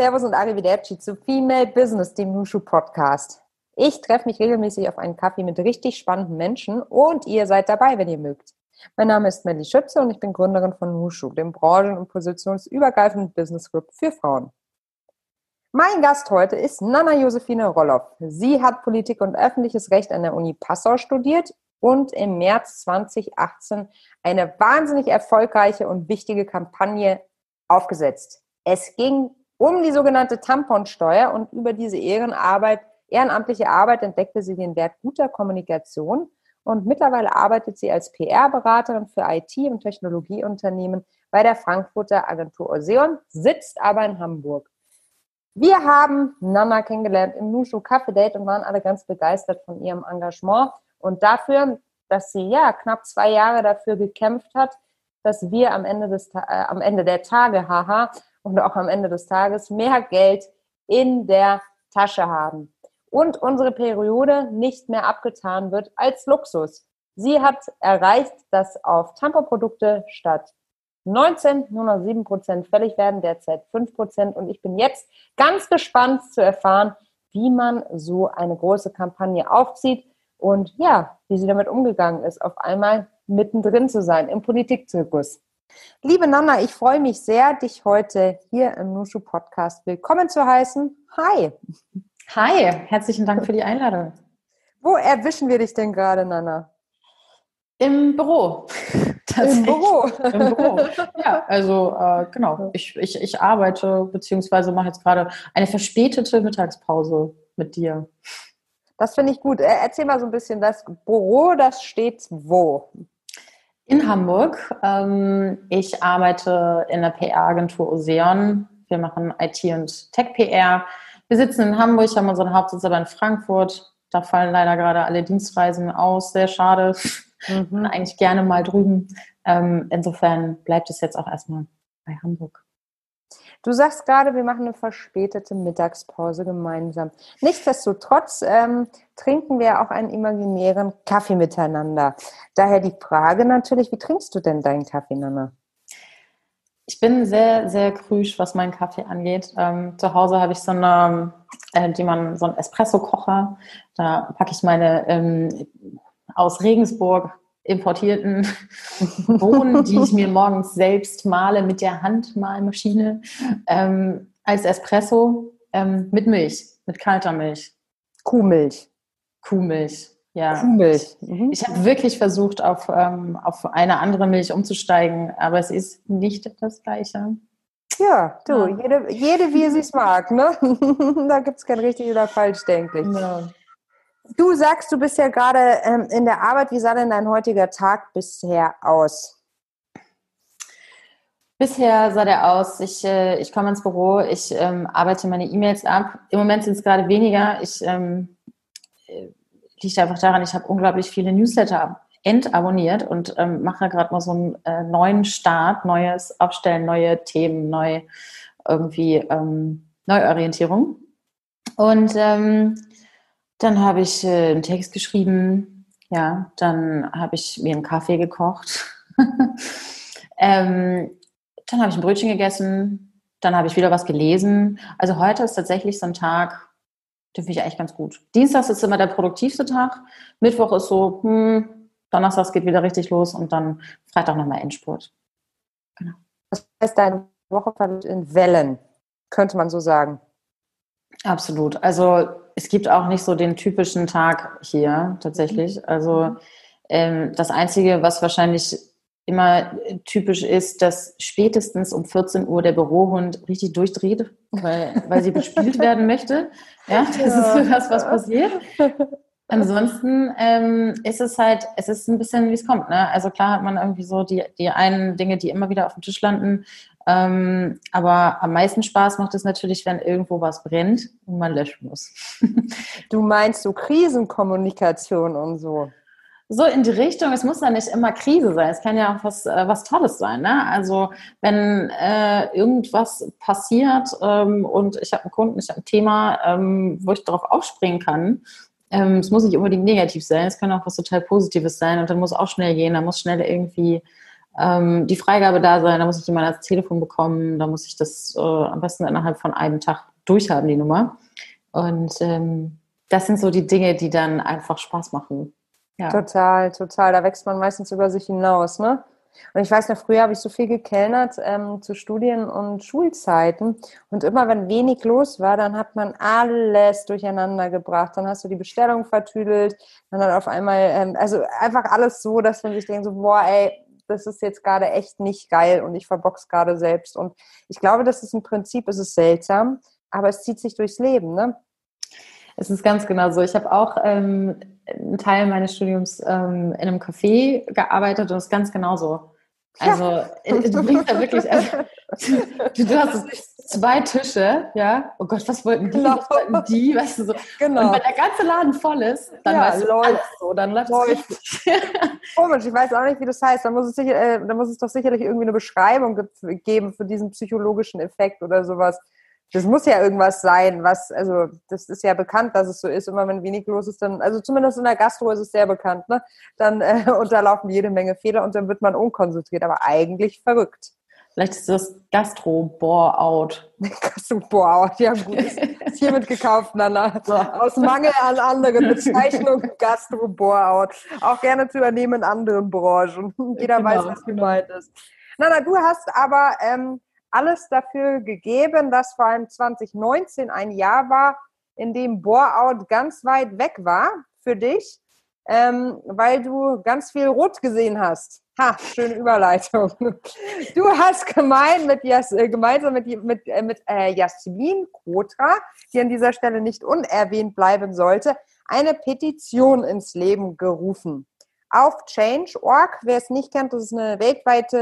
Servus und Arrivederci zu Female Business, dem Nushu Podcast. Ich treffe mich regelmäßig auf einen Kaffee mit richtig spannenden Menschen und ihr seid dabei, wenn ihr mögt. Mein Name ist Melly Schütze und ich bin Gründerin von Nushu, dem branchen- und positionsübergreifenden Business Group für Frauen. Mein Gast heute ist Nana Josephine Rolloff. Sie hat Politik und öffentliches Recht an der Uni Passau studiert und im März 2018 eine wahnsinnig erfolgreiche und wichtige Kampagne aufgesetzt. Es ging um die sogenannte Tamponsteuer und über diese Ehrenarbeit, ehrenamtliche Arbeit entdeckte sie den Wert guter Kommunikation und mittlerweile arbeitet sie als PR-Beraterin für IT- und Technologieunternehmen bei der Frankfurter Agentur Oseon, sitzt aber in Hamburg. Wir haben Nana kennengelernt im Nushu Cafe Date und waren alle ganz begeistert von ihrem Engagement und dafür, dass sie ja knapp zwei Jahre dafür gekämpft hat, dass wir am Ende des äh, am Ende der Tage, haha, und auch am Ende des Tages mehr Geld in der Tasche haben und unsere Periode nicht mehr abgetan wird als Luxus. Sie hat erreicht, dass auf Tampon-Produkte statt 19 nur noch 7 Prozent fällig werden, derzeit 5 Prozent. Und ich bin jetzt ganz gespannt zu erfahren, wie man so eine große Kampagne aufzieht und ja, wie sie damit umgegangen ist, auf einmal mittendrin zu sein im Politikzirkus. Liebe Nana, ich freue mich sehr, dich heute hier im Nushu Podcast willkommen zu heißen. Hi. Hi, herzlichen Dank für die Einladung. Wo erwischen wir dich denn gerade, Nana? Im Büro. Im Büro. Im Büro. Ja, also äh, genau. Ich, ich, ich arbeite beziehungsweise mache jetzt gerade eine verspätete Mittagspause mit dir. Das finde ich gut. Äh, erzähl mal so ein bisschen, das Büro, das steht wo? In Hamburg. Ähm, ich arbeite in der PR-Agentur Oseon. Wir machen IT und Tech-PR. Wir sitzen in Hamburg, haben unseren Hauptsitz aber in Frankfurt. Da fallen leider gerade alle Dienstreisen aus. Sehr schade. Mhm. Eigentlich gerne mal drüben. Ähm, insofern bleibt es jetzt auch erstmal bei Hamburg. Du sagst gerade, wir machen eine verspätete Mittagspause gemeinsam. Nichtsdestotrotz ähm, trinken wir auch einen imaginären Kaffee miteinander. Daher die Frage natürlich, wie trinkst du denn deinen Kaffee, Nana? Ich bin sehr, sehr krüsch, was meinen Kaffee angeht. Ähm, zu Hause habe ich so eine, äh, die man, so einen Espresso-Kocher. Da packe ich meine ähm, aus Regensburg importierten Bohnen, die ich mir morgens selbst male mit der Handmalmaschine, ähm, als Espresso ähm, mit Milch, mit kalter Milch. Kuhmilch. Kuhmilch, ja. Kuhmilch. Mhm. Ich habe wirklich versucht, auf, ähm, auf eine andere Milch umzusteigen, aber es ist nicht das Gleiche. Ja, du, ja. Jede, jede wie sie es mag, ne? da gibt es kein richtig oder falsch, denke ich. Ja. Du sagst, du bist ja gerade ähm, in der Arbeit. Wie sah denn dein heutiger Tag bisher aus? Bisher sah der aus, ich, äh, ich komme ins Büro, ich ähm, arbeite meine E-Mails ab. Im Moment sind es gerade weniger. Ich ähm, äh, liegt einfach daran, ich habe unglaublich viele Newsletter entabonniert und ähm, mache gerade mal so einen äh, neuen Start, neues Aufstellen, neue Themen, neu irgendwie ähm, Neuorientierung. Und ähm, dann habe ich äh, einen Text geschrieben, ja, dann habe ich mir einen Kaffee gekocht. ähm, dann habe ich ein Brötchen gegessen, dann habe ich wieder was gelesen. Also heute ist tatsächlich so ein Tag, den finde ich eigentlich ganz gut. Dienstags ist immer der produktivste Tag, Mittwoch ist so, hm, Donnerstags geht wieder richtig los und dann Freitag nochmal Endspurt. Genau. Das heißt, deine Woche verläuft in Wellen, könnte man so sagen. Absolut. Also es gibt auch nicht so den typischen Tag hier tatsächlich. Mhm. Also ähm, das Einzige, was wahrscheinlich immer typisch ist, dass spätestens um 14 Uhr der Bürohund richtig durchdreht, weil, weil sie bespielt werden möchte. Ja, das ja. ist so das, was passiert. Ansonsten ähm, ist es halt, es ist ein bisschen, wie es kommt. Ne? Also klar hat man irgendwie so die, die einen Dinge, die immer wieder auf dem Tisch landen. Ähm, aber am meisten Spaß macht es natürlich, wenn irgendwo was brennt und man löschen muss. du meinst so Krisenkommunikation und so? So in die Richtung, es muss ja nicht immer Krise sein, es kann ja auch was, äh, was Tolles sein. Ne? Also wenn äh, irgendwas passiert ähm, und ich habe einen Kunden, ich habe ein Thema, ähm, wo ich darauf aufspringen kann, ähm, es muss nicht unbedingt negativ sein, es kann auch was total Positives sein und dann muss auch schnell gehen, dann muss schnell irgendwie ähm, die Freigabe da sein, da muss ich jemand ans Telefon bekommen, da muss ich das äh, am besten innerhalb von einem Tag durchhaben, die Nummer. Und ähm, das sind so die Dinge, die dann einfach Spaß machen. Ja. Total, total. Da wächst man meistens über sich hinaus, ne? Und ich weiß noch, früher habe ich so viel gekellnert ähm, zu Studien- und Schulzeiten. Und immer wenn wenig los war, dann hat man alles durcheinander gebracht. Dann hast du die Bestellung vertüdelt. Dann hat auf einmal, ähm, also einfach alles so, dass man sich denkt, so, boah, ey, das ist jetzt gerade echt nicht geil und ich verbox gerade selbst. Und ich glaube, das ist im Prinzip, es ist seltsam, aber es zieht sich durchs Leben, ne? Es ist ganz genau so. Ich habe auch ähm, einen Teil meines Studiums ähm, in einem Café gearbeitet und es ist ganz genauso. Also ja. Äh, du bringst da wirklich, also, du, du, hast zwei Tische, ja. Oh Gott, was wollten die? Genau. Was wollten die? Weißt du so. Genau. Und wenn der ganze Laden voll ist, dann ja, weißt du läuft. alles so, dann läuft es Komisch, ich weiß auch nicht, wie das heißt. Da muss es, sicher, äh, da muss es doch sicherlich irgendwie eine Beschreibung geben für diesen psychologischen Effekt oder sowas das muss ja irgendwas sein, was, also das ist ja bekannt, dass es so ist. Immer wenn wenig los ist, dann, also zumindest in der Gastro ist es sehr bekannt, ne? Dann äh, unterlaufen jede Menge Fehler und dann wird man unkonzentriert, aber eigentlich verrückt. Vielleicht ist das Gastro-Bore-out. Gastro-Bore-out, ja gut. Ist hiermit gekauft, Nana. Aus Mangel an anderen Bezeichnungen Gastro-Bore-out. Auch gerne zu übernehmen in anderen Branchen. Jeder genau, weiß, was gemeint ist. Nana, du hast aber ähm, alles dafür gegeben, dass vor allem 2019 ein Jahr war, in dem Bore-out ganz weit weg war für dich, ähm, weil du ganz viel Rot gesehen hast. Ha, schöne Überleitung. Du hast gemein mit Jas, äh, gemeinsam mit, mit, äh, mit äh, Jasmin Kotra, die an dieser Stelle nicht unerwähnt bleiben sollte, eine Petition ins Leben gerufen auf Change.org. Wer es nicht kennt, das ist eine weltweite,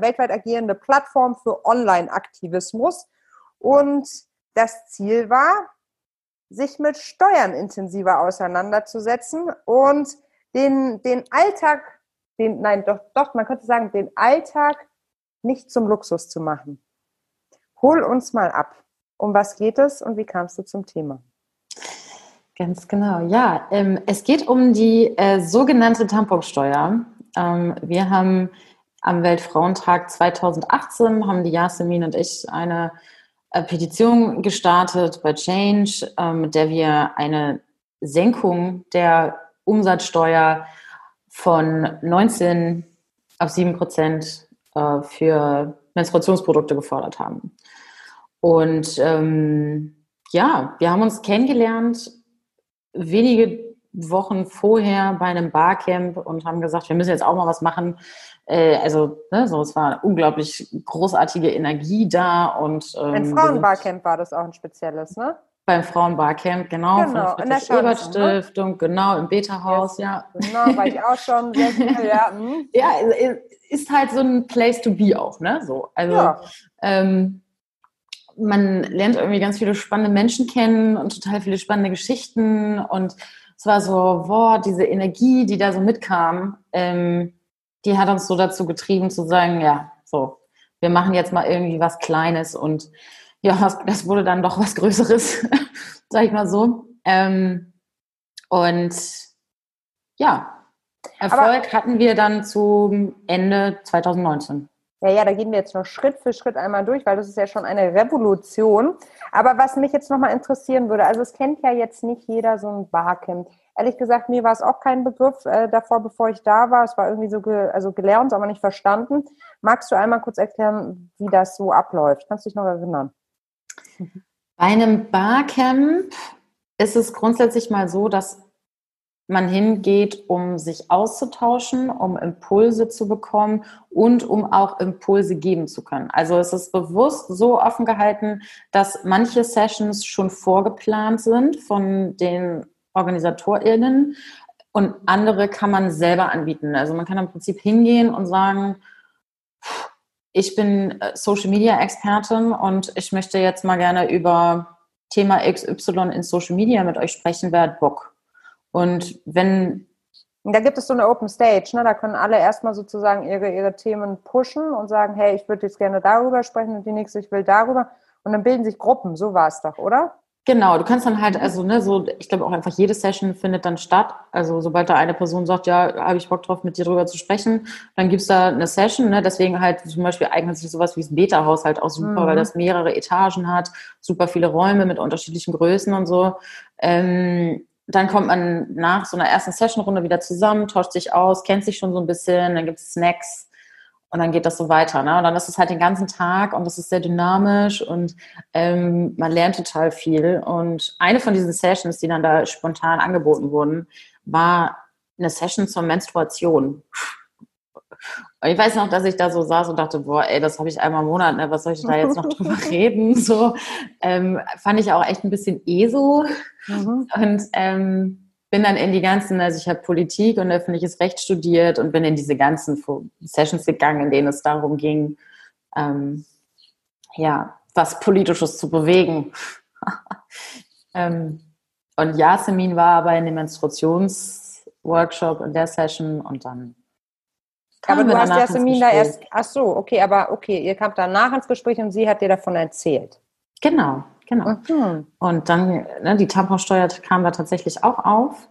weltweit agierende Plattform für Online-Aktivismus. Und das Ziel war, sich mit Steuern intensiver auseinanderzusetzen und den, den Alltag, den, nein, doch, doch, man könnte sagen, den Alltag nicht zum Luxus zu machen. Hol uns mal ab. Um was geht es und wie kamst du zum Thema? Ganz genau, ja. Ähm, es geht um die äh, sogenannte Tamponsteuer. Ähm, wir haben am Weltfrauentag 2018, haben die Yasemin und ich eine äh, Petition gestartet bei Change, äh, mit der wir eine Senkung der Umsatzsteuer von 19 auf 7 Prozent äh, für Menstruationsprodukte gefordert haben. Und ähm, ja, wir haben uns kennengelernt wenige Wochen vorher bei einem Barcamp und haben gesagt, wir müssen jetzt auch mal was machen. Äh, also, ne, so, es war unglaublich großartige Energie da und ähm, ein Frauenbarcamp war das auch ein spezielles, ne? Beim Frauenbarcamp, genau, genau von der Friedrich ne? Ebert Stiftung, genau, im Beta-Haus, ja. Genau, war ich auch schon sehr viel, ja. Hm. ja, ist halt so ein Place to be auch, ne? So, also ja. ähm, man lernt irgendwie ganz viele spannende Menschen kennen und total viele spannende Geschichten. Und es war so, boah, diese Energie, die da so mitkam, ähm, die hat uns so dazu getrieben zu sagen, ja, so, wir machen jetzt mal irgendwie was Kleines und ja, das, das wurde dann doch was Größeres, sag ich mal so. Ähm, und ja, Erfolg Aber hatten wir dann zum Ende 2019. Ja, ja, da gehen wir jetzt noch Schritt für Schritt einmal durch, weil das ist ja schon eine Revolution. Aber was mich jetzt nochmal interessieren würde, also es kennt ja jetzt nicht jeder so ein Barcamp. Ehrlich gesagt, mir war es auch kein Begriff äh, davor, bevor ich da war. Es war irgendwie so ge also gelernt, aber nicht verstanden. Magst du einmal kurz erklären, wie das so abläuft? Kannst du dich noch erinnern? Bei einem Barcamp ist es grundsätzlich mal so, dass man hingeht, um sich auszutauschen, um Impulse zu bekommen und um auch Impulse geben zu können. Also es ist bewusst so offen gehalten, dass manche Sessions schon vorgeplant sind von den OrganisatorInnen und andere kann man selber anbieten. Also man kann im Prinzip hingehen und sagen, ich bin äh, Social Media Expertin und ich möchte jetzt mal gerne über Thema XY in Social Media mit euch sprechen, wer hat Bock? Und wenn da gibt es so eine Open Stage, ne? da können alle erstmal sozusagen ihre, ihre Themen pushen und sagen, hey, ich würde jetzt gerne darüber sprechen und die nächste, ich will darüber. Und dann bilden sich Gruppen, so war es doch, oder? Genau, du kannst dann halt, also ne, so, ich glaube auch einfach jede Session findet dann statt. Also sobald da eine Person sagt, ja, habe ich Bock drauf, mit dir drüber zu sprechen, dann gibt's da eine Session, ne? Deswegen halt zum Beispiel eignet sich sowas wie das Beta-Haus halt auch super, mhm. weil das mehrere Etagen hat, super viele Räume mit unterschiedlichen Größen und so. Ähm, dann kommt man nach so einer ersten Session-Runde wieder zusammen, tauscht sich aus, kennt sich schon so ein bisschen, dann gibt's Snacks und dann geht das so weiter. Ne? Und dann ist es halt den ganzen Tag und das ist sehr dynamisch und ähm, man lernt total viel. Und eine von diesen Sessions, die dann da spontan angeboten wurden, war eine Session zur Menstruation. Und ich weiß noch, dass ich da so saß und dachte, boah, ey, das habe ich einmal im Monat, ne? was soll ich da jetzt noch drüber reden? So ähm, fand ich auch echt ein bisschen eh so. Mhm. Und ähm, bin dann in die ganzen, also ich habe Politik und öffentliches Recht studiert und bin in diese ganzen Sessions gegangen, in denen es darum ging, ähm, ja, was Politisches zu bewegen. ähm, und Yasemin war aber in dem Menstruationsworkshop in der Session und dann. Aber du hast Yasemin da erst, ach so, okay, aber okay, ihr kamt danach ins Gespräch und sie hat dir davon erzählt. Genau, Genau. Mhm. Und dann, ne, die Tamponsteuer kam da tatsächlich auch auf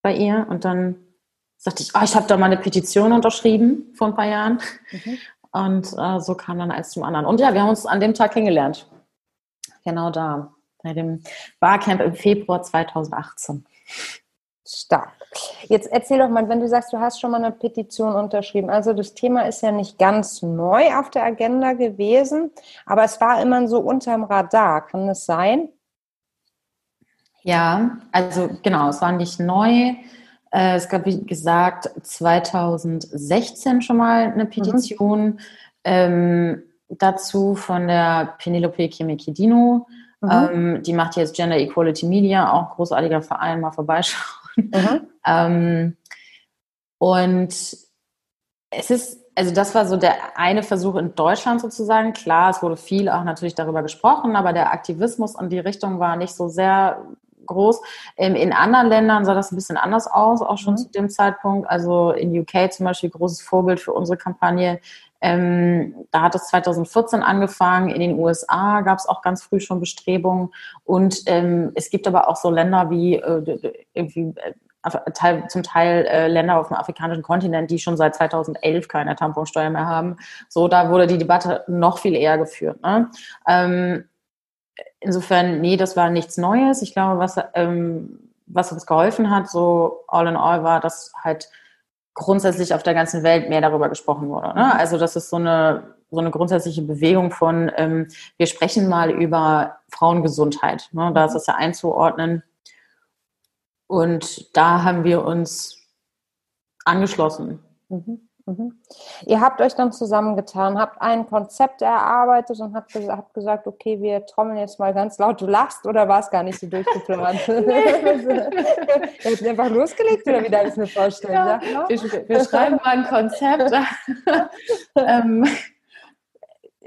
bei ihr. Und dann sagte ich, oh, ich habe da mal eine Petition unterschrieben vor ein paar Jahren. Mhm. Und äh, so kam dann eins zum anderen. Und ja, wir haben uns an dem Tag kennengelernt. Genau da, bei dem Barcamp im Februar 2018. Stark. Jetzt erzähl doch mal, wenn du sagst, du hast schon mal eine Petition unterschrieben. Also das Thema ist ja nicht ganz neu auf der Agenda gewesen, aber es war immer so unterm Radar. Kann das sein? Ja, also genau, es war nicht neu. Äh, es gab, wie gesagt, 2016 schon mal eine Petition mhm. ähm, dazu von der Penelope Chemikidino. Mhm. Ähm, die macht jetzt Gender Equality Media, auch großartiger Verein, mal vorbeischauen. Mhm. ähm, und es ist, also das war so der eine Versuch in Deutschland sozusagen. Klar, es wurde viel auch natürlich darüber gesprochen, aber der Aktivismus in die Richtung war nicht so sehr groß. Ähm, in anderen Ländern sah das ein bisschen anders aus, auch schon mhm. zu dem Zeitpunkt. Also in UK zum Beispiel großes Vorbild für unsere Kampagne. Ähm, da hat es 2014 angefangen. In den USA gab es auch ganz früh schon Bestrebungen. Und ähm, es gibt aber auch so Länder wie äh, irgendwie äh, zum Teil äh, Länder auf dem afrikanischen Kontinent, die schon seit 2011 keine Tamponsteuer mehr haben. So, da wurde die Debatte noch viel eher geführt. Ne? Ähm, insofern, nee, das war nichts Neues. Ich glaube, was, ähm, was uns geholfen hat, so all in all, war, dass halt grundsätzlich auf der ganzen Welt mehr darüber gesprochen wurde. Ne? Mhm. Also das ist so eine, so eine grundsätzliche Bewegung von, ähm, wir sprechen mal über Frauengesundheit. Ne? Da ist es ja einzuordnen. Und da haben wir uns angeschlossen. Mhm. Mhm. Ihr habt euch dann zusammengetan, habt ein Konzept erarbeitet und habt, habt, gesagt, okay, wir trommeln jetzt mal ganz laut. Du lachst oder war es gar nicht so durchgeplant? Ihr habt einfach losgelegt oder wie darf ich es mir vorstellen? Ja, ja? Wir, wir, schreiben mal ein Konzept. ähm,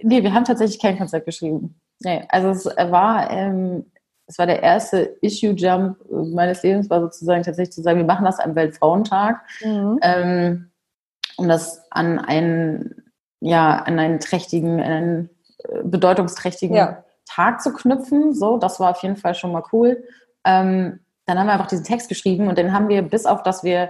nee, wir haben tatsächlich kein Konzept geschrieben. Nee, also es war, ähm, es war der erste Issue-Jump meines Lebens, war sozusagen tatsächlich zu sagen, wir machen das am Weltfrauentag. Mhm. Ähm, um das an einen, ja, an einen trächtigen, einen äh, bedeutungsträchtigen ja. Tag zu knüpfen. So, das war auf jeden Fall schon mal cool. Ähm, dann haben wir einfach diesen Text geschrieben und den haben wir, bis auf dass wir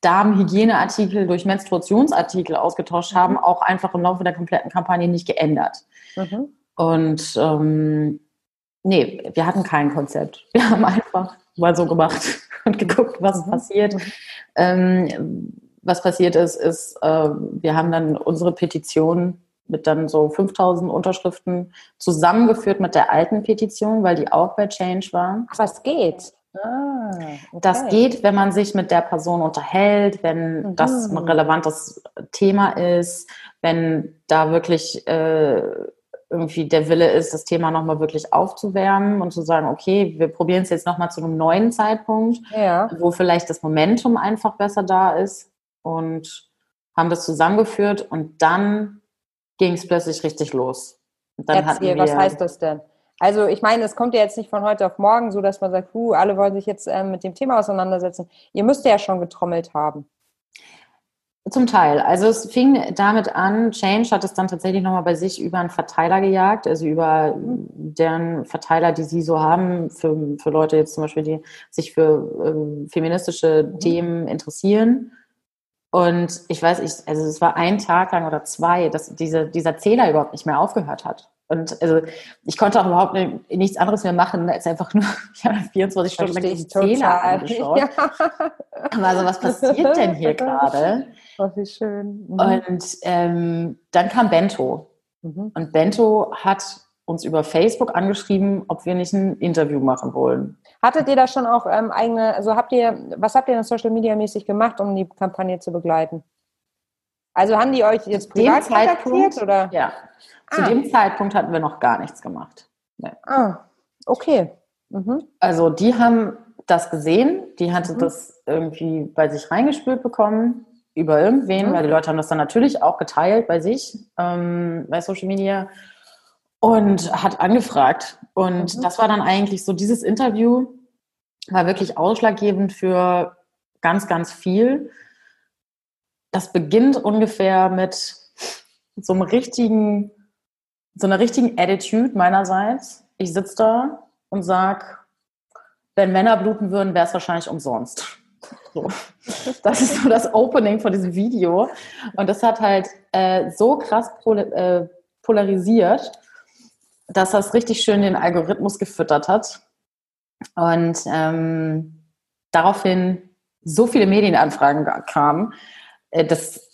Darmhygieneartikel durch Menstruationsartikel ausgetauscht haben, mhm. auch einfach im Laufe der kompletten Kampagne nicht geändert. Mhm. Und ähm, nee, wir hatten kein Konzept. Wir haben einfach mal so gemacht und geguckt, was mhm. passiert. Ähm, was passiert ist, ist, äh, wir haben dann unsere Petition mit dann so 5000 Unterschriften zusammengeführt mit der alten Petition, weil die auch bei Change war. Ach, was geht? Ah, okay. Das geht, wenn man sich mit der Person unterhält, wenn mhm. das ein relevantes Thema ist, wenn da wirklich äh, irgendwie der Wille ist, das Thema nochmal wirklich aufzuwärmen und zu sagen, okay, wir probieren es jetzt nochmal zu einem neuen Zeitpunkt, ja. wo vielleicht das Momentum einfach besser da ist und haben das zusammengeführt und dann ging es plötzlich richtig los. dann Erzähl, wir, was heißt das denn? Also ich meine, es kommt ja jetzt nicht von heute auf morgen so, dass man sagt, uh, alle wollen sich jetzt ähm, mit dem Thema auseinandersetzen. Ihr müsst ja schon getrommelt haben. Zum Teil. Also es fing damit an, Change hat es dann tatsächlich nochmal bei sich über einen Verteiler gejagt, also über deren Verteiler, die sie so haben, für, für Leute jetzt zum Beispiel, die sich für äh, feministische mhm. Themen interessieren. Und ich weiß, ich, also es war ein Tag lang oder zwei, dass diese, dieser Zähler überhaupt nicht mehr aufgehört hat. Und also ich konnte auch überhaupt nichts anderes mehr machen, als einfach nur ja, 24 Stunden lang diesen Zähler angeschaut. Ja. Aber also was passiert denn hier gerade? Oh, wie schön. Mhm. Und ähm, dann kam Bento. Mhm. Und Bento hat uns über Facebook angeschrieben, ob wir nicht ein Interview machen wollen. Hattet ihr da schon auch ähm, eigene, also habt ihr, was habt ihr denn Social Media mäßig gemacht, um die Kampagne zu begleiten? Also haben die euch jetzt privat kontaktiert oder? Ja. Zu ah. dem Zeitpunkt hatten wir noch gar nichts gemacht. Nee. Ah, okay. Mhm. Also die haben das gesehen, die hatte mhm. das irgendwie bei sich reingespült bekommen über irgendwen, mhm. weil die Leute haben das dann natürlich auch geteilt bei sich, ähm, bei Social Media und hat angefragt. Und mhm. das war dann eigentlich so, dieses Interview war wirklich ausschlaggebend für ganz, ganz viel. Das beginnt ungefähr mit so einem richtigen, so einer richtigen Attitude meinerseits. Ich sitze da und sag, wenn Männer bluten würden, wäre es wahrscheinlich umsonst. So. Das ist so das Opening von diesem Video. Und das hat halt äh, so krass pol äh, polarisiert, dass das richtig schön den Algorithmus gefüttert hat. Und ähm, daraufhin so viele Medienanfragen kamen, äh, dass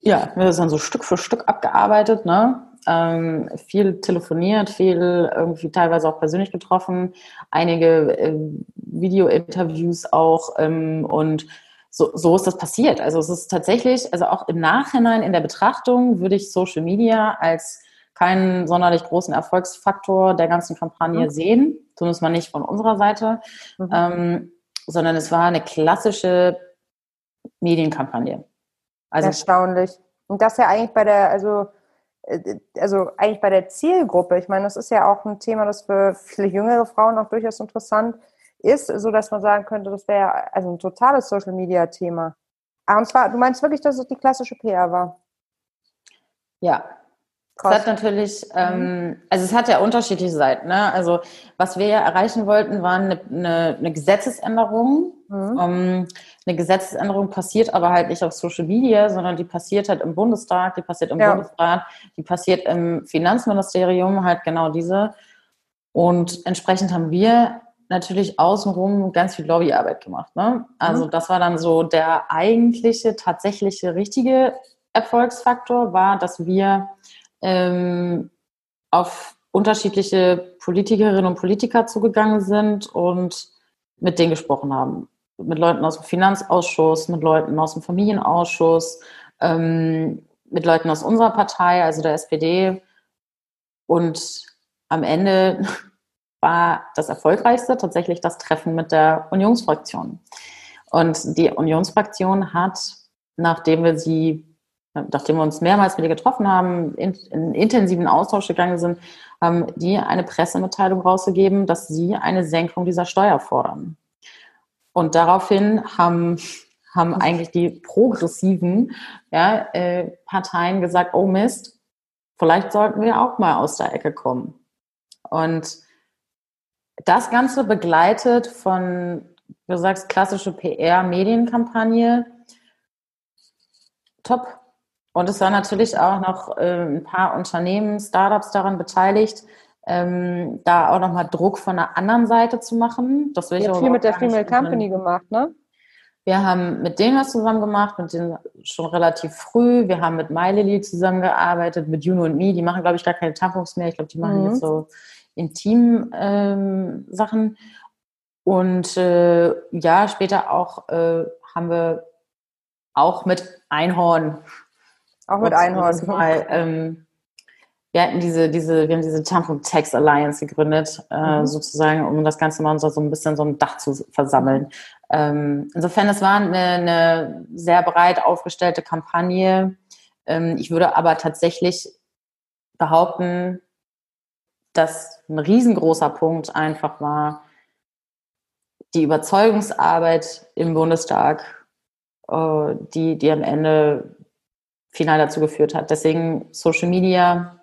ja, wir das dann so Stück für Stück abgearbeitet, ne? Ähm, viel telefoniert, viel irgendwie teilweise auch persönlich getroffen, einige äh, Video-Interviews auch ähm, und so, so ist das passiert. Also es ist tatsächlich, also auch im Nachhinein in der Betrachtung würde ich Social Media als keinen sonderlich großen Erfolgsfaktor der ganzen Kampagne mhm. sehen, zumindest mal nicht von unserer Seite, mhm. ähm, sondern es war eine klassische Medienkampagne. Also Erstaunlich. Und das ja eigentlich bei der, also äh, also eigentlich bei der Zielgruppe, ich meine, das ist ja auch ein Thema, das für viele jüngere Frauen auch durchaus interessant ist, so dass man sagen könnte, das wäre also ein totales Social Media Thema. Ah, und zwar, du meinst wirklich, dass es die klassische PR war? Ja. Es hat natürlich, ähm, also es hat ja unterschiedliche Seiten. Ne? Also was wir ja erreichen wollten, war eine, eine, eine Gesetzesänderung. Mhm. Um, ähm, eine Gesetzesänderung passiert aber halt nicht auf Social Media, sondern die passiert halt im Bundestag, die passiert im ja. Bundesrat, die passiert im Finanzministerium, halt genau diese. Und entsprechend haben wir natürlich außenrum ganz viel Lobbyarbeit gemacht. Ne? Also mhm. das war dann so der eigentliche, tatsächliche, richtige Erfolgsfaktor, war, dass wir ähm, auf unterschiedliche Politikerinnen und Politiker zugegangen sind und mit denen gesprochen haben. Mit Leuten aus dem Finanzausschuss, mit Leuten aus dem Familienausschuss, ähm, mit Leuten aus unserer Partei, also der SPD. Und am Ende war das Erfolgreichste tatsächlich das Treffen mit der Unionsfraktion. Und die Unionsfraktion hat, nachdem wir sie nachdem wir uns mehrmals mit ihr getroffen haben, in, in intensiven Austausch gegangen sind, haben die eine Pressemitteilung rausgegeben, dass sie eine Senkung dieser Steuer fordern. Und daraufhin haben, haben eigentlich die progressiven ja, äh, Parteien gesagt, oh Mist, vielleicht sollten wir auch mal aus der Ecke kommen. Und das Ganze begleitet von, du sagst, klassische PR-Medienkampagne, top und es waren natürlich auch noch äh, ein paar Unternehmen, Startups daran beteiligt, ähm, da auch nochmal Druck von der anderen Seite zu machen. Das will ich auch viel mit der Female Company gemacht, ne? Wir haben mit denen was zusammen gemacht, mit denen schon relativ früh. Wir haben mit MyLily zusammengearbeitet, mit Juno und Me. Die machen, glaube ich, gar keine Tampons mehr. Ich glaube, die machen mhm. jetzt so Intim-Sachen. Ähm, und äh, ja, später auch äh, haben wir auch mit Einhorn auch mit Einhorn. Mal, ähm, wir hatten diese, diese, wir haben diese Tampon Tax Alliance gegründet, äh, mhm. sozusagen, um das Ganze mal so, so ein bisschen so ein Dach zu versammeln. Ähm, insofern, es war eine, eine sehr breit aufgestellte Kampagne. Ähm, ich würde aber tatsächlich behaupten, dass ein riesengroßer Punkt einfach war, die Überzeugungsarbeit im Bundestag, äh, die, die am Ende final dazu geführt hat. Deswegen Social Media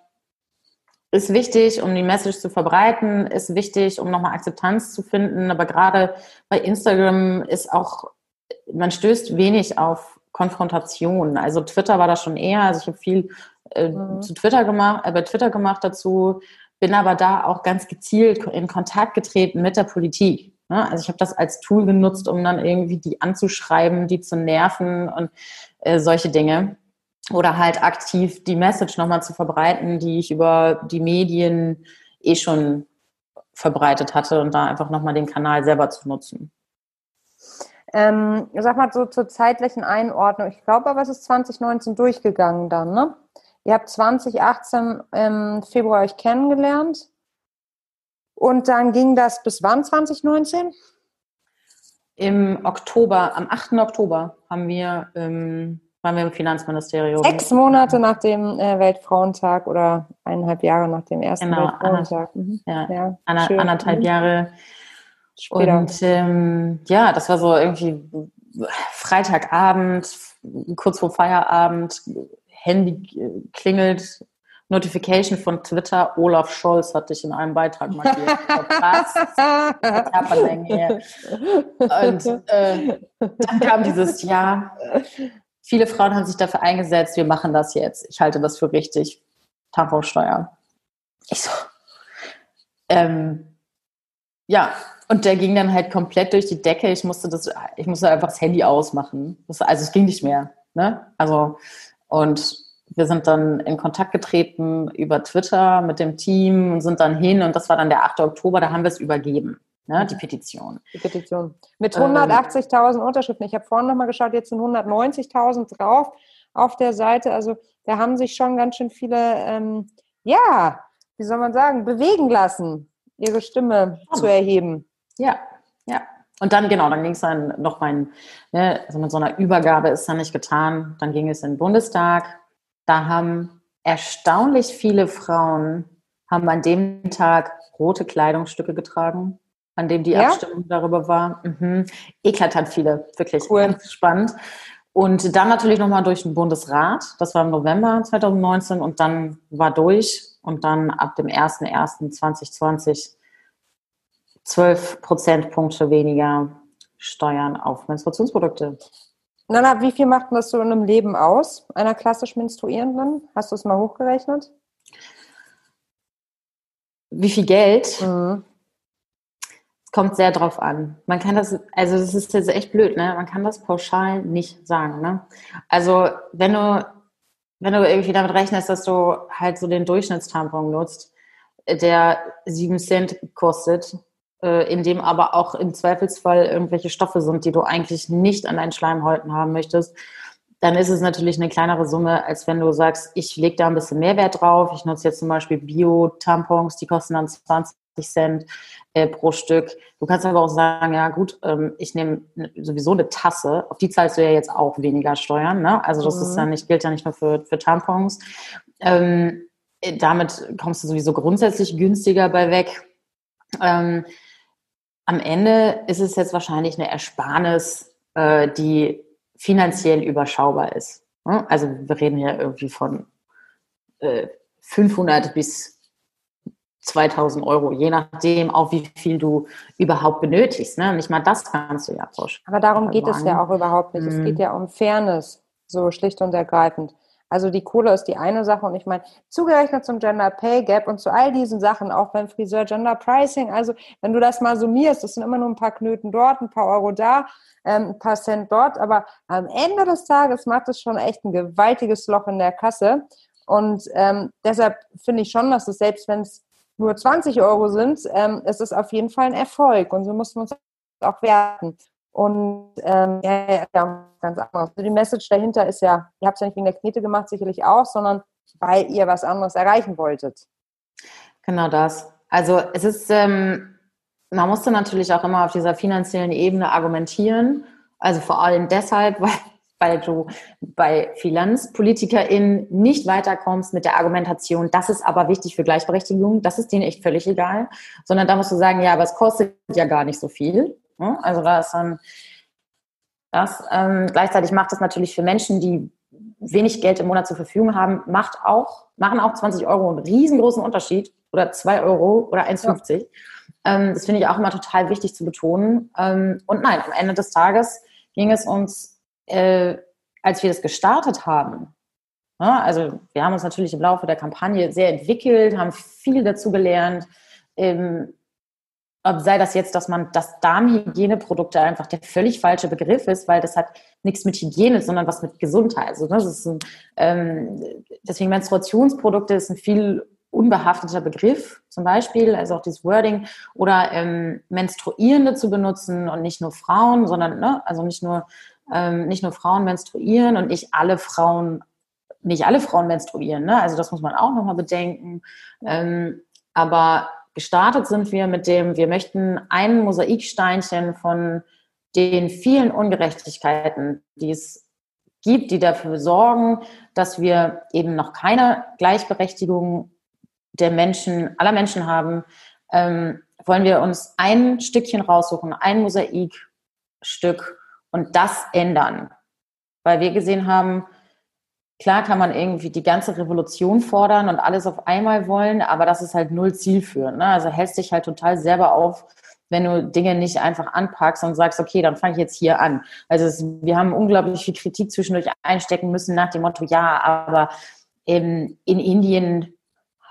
ist wichtig, um die Message zu verbreiten, ist wichtig, um nochmal Akzeptanz zu finden. Aber gerade bei Instagram ist auch, man stößt wenig auf Konfrontation. Also Twitter war da schon eher. Also ich habe viel äh, mhm. zu Twitter gemacht, äh, bei Twitter gemacht dazu, bin aber da auch ganz gezielt in Kontakt getreten mit der Politik. Ne? Also ich habe das als Tool genutzt, um dann irgendwie die anzuschreiben, die zu nerven und äh, solche Dinge oder halt aktiv die Message nochmal zu verbreiten, die ich über die Medien eh schon verbreitet hatte und da einfach nochmal den Kanal selber zu nutzen. Ähm, sag mal so zur zeitlichen Einordnung. Ich glaube aber, es ist 2019 durchgegangen dann, ne? Ihr habt 2018 im Februar euch kennengelernt und dann ging das bis wann 2019? Im Oktober, am 8. Oktober haben wir ähm, waren wir im Finanzministerium. Sechs Monate nach dem äh, Weltfrauentag oder eineinhalb Jahre nach dem ersten genau, Weltfrauentag. Mhm. Ja, ja Anna, anderthalb mhm. Jahre. Später. Und ähm, ja, das war so irgendwie Freitagabend, kurz vor Feierabend, Handy klingelt, Notification von Twitter, Olaf Scholz hat dich in einem Beitrag markiert. Krass. Und äh, dann kam dieses Jahr, Viele Frauen haben sich dafür eingesetzt, wir machen das jetzt. Ich halte das für richtig. Tamponsteuer. Ich so. Ähm, ja, und der ging dann halt komplett durch die Decke. Ich musste das, ich musste einfach das Handy ausmachen. Also es ging nicht mehr. Ne? Also, und wir sind dann in Kontakt getreten über Twitter mit dem Team und sind dann hin und das war dann der 8. Oktober, da haben wir es übergeben ne, die Petition. Die Petition. Mit 180.000 ähm, Unterschriften. Ich habe vorhin nochmal geschaut, jetzt sind 190.000 drauf auf der Seite. Also da haben sich schon ganz schön viele, ähm, ja, wie soll man sagen, bewegen lassen, ihre Stimme oh. zu erheben. Ja, ja. Und dann, genau, dann ging es dann noch mein, ne, also mit so einer Übergabe ist dann nicht getan. Dann ging es in den Bundestag. Da haben erstaunlich viele Frauen haben an dem Tag rote Kleidungsstücke getragen an dem die ja? Abstimmung darüber war. Mhm. Eklatant viele, wirklich cool. spannend. Und dann natürlich nochmal durch den Bundesrat, das war im November 2019 und dann war durch und dann ab dem 01.01.2020 12 Prozentpunkte weniger Steuern auf Menstruationsprodukte. Nana, wie viel macht das so in einem Leben aus, einer klassisch Menstruierenden? Hast du es mal hochgerechnet? Wie viel Geld? Mhm kommt sehr drauf an. Man kann das, also das ist jetzt echt blöd, ne? Man kann das pauschal nicht sagen, ne? Also wenn du, wenn du irgendwie damit rechnest, dass du halt so den Durchschnittstampon nutzt, der sieben Cent kostet, äh, in dem aber auch im Zweifelsfall irgendwelche Stoffe sind, die du eigentlich nicht an deinen Schleimhäuten haben möchtest, dann ist es natürlich eine kleinere Summe, als wenn du sagst, ich lege da ein bisschen Mehrwert drauf. Ich nutze jetzt zum Beispiel Bio-Tampons, die kosten dann 20 Cent äh, pro Stück. Du kannst aber auch sagen, ja gut, ähm, ich nehme sowieso eine Tasse, auf die zahlst du ja jetzt auch weniger Steuern. Ne? Also das mhm. ist ja nicht, gilt ja nicht nur für, für Tampons. Ähm, äh, damit kommst du sowieso grundsätzlich günstiger bei weg. Ähm, am Ende ist es jetzt wahrscheinlich eine Ersparnis, äh, die finanziell überschaubar ist. Ne? Also wir reden ja irgendwie von äh, 500 bis 2000 Euro, je nachdem, auch wie viel du überhaupt benötigst. Ne? Nicht mal das kannst du ja tauschen. Aber darum geht es ja auch überhaupt nicht. Mhm. Es geht ja um Fairness, so schlicht und ergreifend. Also die Kohle ist die eine Sache und ich meine, zugerechnet zum Gender Pay Gap und zu all diesen Sachen, auch beim Friseur Gender Pricing, also wenn du das mal summierst, das sind immer nur ein paar Knöten dort, ein paar Euro da, ähm, ein paar Cent dort, aber am Ende des Tages macht es schon echt ein gewaltiges Loch in der Kasse. Und ähm, deshalb finde ich schon, dass es selbst wenn es nur 20 Euro sind, ähm, ist es auf jeden Fall ein Erfolg. Und so muss man es auch werten. Und ähm, ja, ja, ganz anders. Also die Message dahinter ist ja, ihr habt es ja nicht wegen der Knete gemacht, sicherlich auch, sondern weil ihr was anderes erreichen wolltet. Genau das. Also es ist, ähm, man musste natürlich auch immer auf dieser finanziellen Ebene argumentieren. Also vor allem deshalb, weil weil du bei FinanzpolitikerInnen nicht weiterkommst mit der Argumentation, das ist aber wichtig für Gleichberechtigung, das ist denen echt völlig egal, sondern da musst du sagen, ja, aber es kostet ja gar nicht so viel. Also da ist dann das. Ähm, gleichzeitig macht es natürlich für Menschen, die wenig Geld im Monat zur Verfügung haben, macht auch, machen auch 20 Euro einen riesengroßen Unterschied oder 2 Euro oder 1,50. Ja. Ähm, das finde ich auch immer total wichtig zu betonen. Ähm, und nein, am Ende des Tages ging es uns, äh, als wir das gestartet haben, ja, also wir haben uns natürlich im Laufe der Kampagne sehr entwickelt, haben viel dazu gelernt. Ähm, sei das jetzt, dass man das Darmhygieneprodukte einfach der völlig falsche Begriff ist, weil das hat nichts mit Hygiene, sondern was mit Gesundheit. Also, ne, das ist ein, ähm, deswegen Menstruationsprodukte ist ein viel unbehafteter Begriff zum Beispiel, also auch dieses Wording oder ähm, Menstruierende zu benutzen und nicht nur Frauen, sondern ne, also nicht nur ähm, nicht nur Frauen menstruieren und nicht alle Frauen nicht alle Frauen menstruieren, ne? also das muss man auch nochmal bedenken. Ähm, aber gestartet sind wir mit dem, wir möchten ein Mosaiksteinchen von den vielen Ungerechtigkeiten, die es gibt, die dafür sorgen, dass wir eben noch keine Gleichberechtigung der Menschen, aller Menschen haben, ähm, wollen wir uns ein Stückchen raussuchen, ein Mosaikstück und das ändern. Weil wir gesehen haben, klar kann man irgendwie die ganze Revolution fordern und alles auf einmal wollen, aber das ist halt null zielführend. Ne? Also hältst dich halt total selber auf, wenn du Dinge nicht einfach anpackst und sagst, okay, dann fange ich jetzt hier an. Also es, wir haben unglaublich viel Kritik zwischendurch einstecken müssen nach dem Motto, ja, aber in, in Indien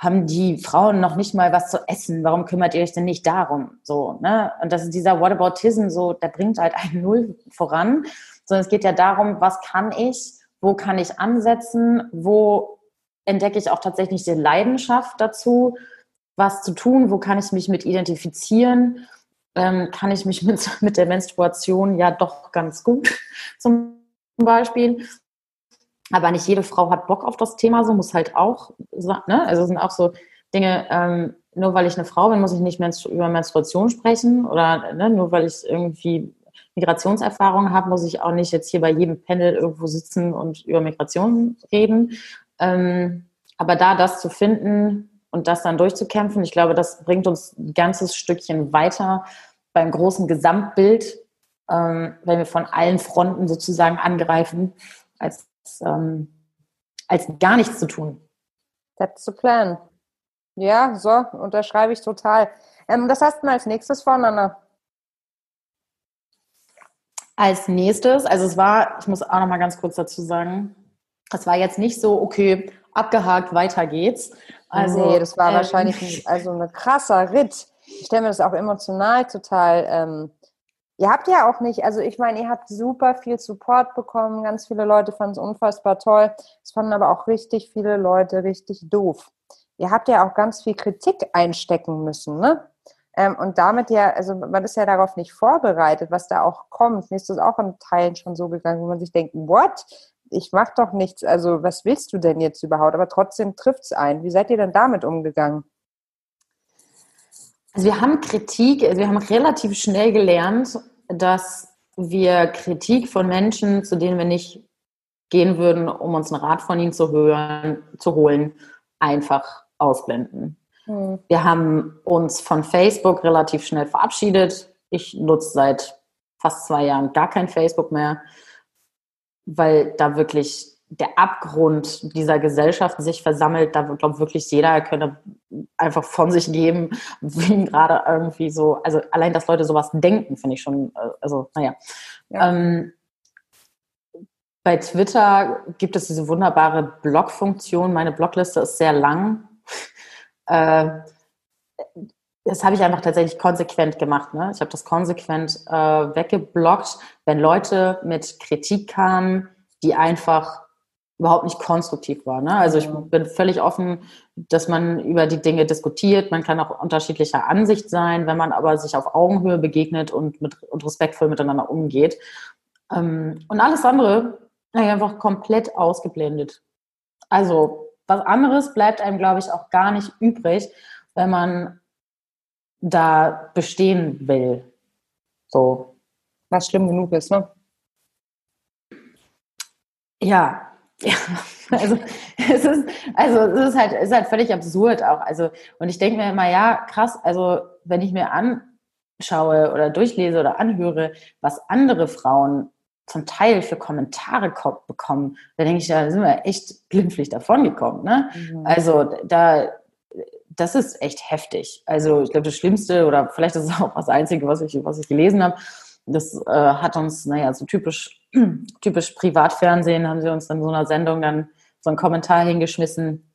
haben die Frauen noch nicht mal was zu essen. Warum kümmert ihr euch denn nicht darum? So, ne? Und das ist dieser Whataboutism, so, der bringt halt einen Null voran. Sondern es geht ja darum, was kann ich, wo kann ich ansetzen, wo entdecke ich auch tatsächlich die Leidenschaft dazu, was zu tun, wo kann ich mich mit identifizieren, ähm, kann ich mich mit, mit der Menstruation ja doch ganz gut zum Beispiel. Aber nicht jede Frau hat Bock auf das Thema, so muss halt auch, ne? also sind auch so Dinge, ähm, nur weil ich eine Frau bin, muss ich nicht menstru über Menstruation sprechen oder ne, nur weil ich irgendwie Migrationserfahrung habe, muss ich auch nicht jetzt hier bei jedem Panel irgendwo sitzen und über Migration reden. Ähm, aber da das zu finden und das dann durchzukämpfen, ich glaube, das bringt uns ein ganzes Stückchen weiter beim großen Gesamtbild, ähm, wenn wir von allen Fronten sozusagen angreifen, als, ähm, als gar nichts zu tun. That's the plan. Ja, so, unterschreibe ich total. Ähm, was hast du als nächstes vor, Anna? Als nächstes, also es war, ich muss auch noch mal ganz kurz dazu sagen, es war jetzt nicht so, okay, abgehakt, weiter geht's. Also, nee, das war ähm, wahrscheinlich ein, also ein krasser Ritt. Ich stelle mir das auch emotional total. Ähm, ihr habt ja auch nicht, also ich meine, ihr habt super viel Support bekommen. Ganz viele Leute fanden es unfassbar toll. Es fanden aber auch richtig viele Leute richtig doof. Ihr habt ja auch ganz viel Kritik einstecken müssen, ne? Ähm, und damit ja, also man ist ja darauf nicht vorbereitet, was da auch kommt. Mir ist das auch in Teilen schon so gegangen, wo man sich denkt, what? Ich mach doch nichts, also was willst du denn jetzt überhaupt? Aber trotzdem trifft es ein. Wie seid ihr denn damit umgegangen? Also wir haben Kritik, also wir haben relativ schnell gelernt, dass wir Kritik von Menschen, zu denen wir nicht gehen würden, um uns einen Rat von ihnen zu hören, zu holen, einfach ausblenden. Mhm. Wir haben uns von Facebook relativ schnell verabschiedet. Ich nutze seit fast zwei Jahren gar kein Facebook mehr, weil da wirklich der Abgrund dieser Gesellschaft sich versammelt. Da glaubt wirklich jeder könnte einfach von sich geben, wie gerade irgendwie so, also allein, dass Leute sowas denken, finde ich schon, äh, also naja. Ja. Ähm, bei Twitter gibt es diese wunderbare Blog-Funktion. Meine Blogliste ist sehr lang. Äh, das habe ich einfach tatsächlich konsequent gemacht. Ne? Ich habe das konsequent äh, weggeblockt, wenn Leute mit Kritik kamen, die einfach überhaupt nicht konstruktiv war. Ne? Also ich bin völlig offen, dass man über die Dinge diskutiert. Man kann auch unterschiedlicher Ansicht sein, wenn man aber sich auf Augenhöhe begegnet und, mit, und respektvoll miteinander umgeht. Ähm, und alles andere einfach komplett ausgeblendet. Also was anderes bleibt einem, glaube ich, auch gar nicht übrig, wenn man da bestehen will. So. Was schlimm genug ist, ne? Ja, ja. Also es ist, also es ist halt, ist halt völlig absurd auch. Also, und ich denke mir immer, ja, krass, also wenn ich mir anschaue oder durchlese oder anhöre, was andere Frauen zum Teil für Kommentare bekommen, da denke ich, da sind wir echt glimpflich davongekommen. Ne? Mhm. Also da, das ist echt heftig. Also ich glaube, das Schlimmste oder vielleicht ist es auch das Einzige, was ich, was ich gelesen habe, das äh, hat uns, naja, so typisch, typisch Privatfernsehen, haben sie uns in so einer Sendung dann so einen Kommentar hingeschmissen.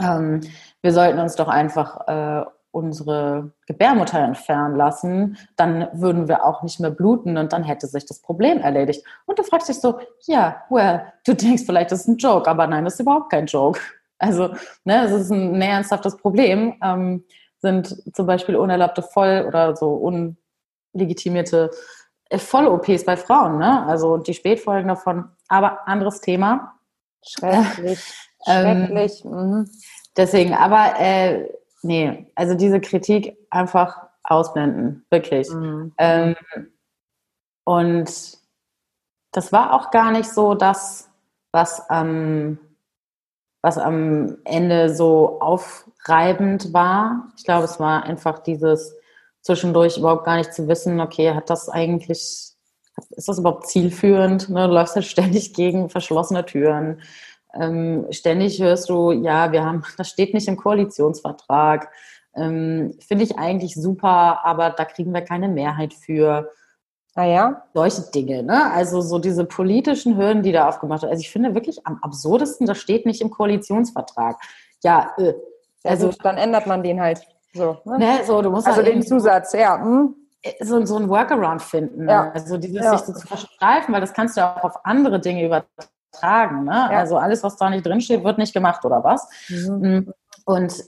Ähm, wir sollten uns doch einfach äh, unsere Gebärmutter entfernen lassen, dann würden wir auch nicht mehr bluten und dann hätte sich das Problem erledigt. Und du fragst dich so, ja, well, du denkst vielleicht, das ist ein Joke, aber nein, das ist überhaupt kein Joke. Also, ne, es ist ein ernsthaftes Problem. Ähm, sind zum Beispiel unerlaubte Voll- oder so unlegitimierte Voll-OPs bei Frauen, ne? Also die Spätfolgen davon. Aber anderes Thema. Schrecklich. Schrecklich. Ähm, deswegen, aber äh, nee, also diese Kritik einfach ausblenden, wirklich. Mhm. Ähm, und das war auch gar nicht so das, was am, was am Ende so aufreibend war. Ich glaube, es war einfach dieses zwischendurch überhaupt gar nicht zu wissen, okay, hat das eigentlich, ist das überhaupt zielführend? Ne? Du läufst halt ständig gegen verschlossene Türen. Ähm, ständig hörst du, ja, wir haben, das steht nicht im Koalitionsvertrag. Ähm, Finde ich eigentlich super, aber da kriegen wir keine Mehrheit für. Naja. Ah Solche Dinge, ne? Also so diese politischen Hürden, die da aufgemacht werden. Also ich finde wirklich am absurdesten, das steht nicht im Koalitionsvertrag. Ja, äh, also. Ja, dann ändert man den halt. So, ne? ne? so du musst also halt den Zusatz, ja. Hm? So, so ein Workaround finden. Ne? Ja. Also dieses ja. sich so zu verstreifen, weil das kannst du ja auch auf andere Dinge übertragen tragen. Ne? Ja. Also alles, was da nicht drinsteht, wird nicht gemacht oder was. Mhm. Mm. Und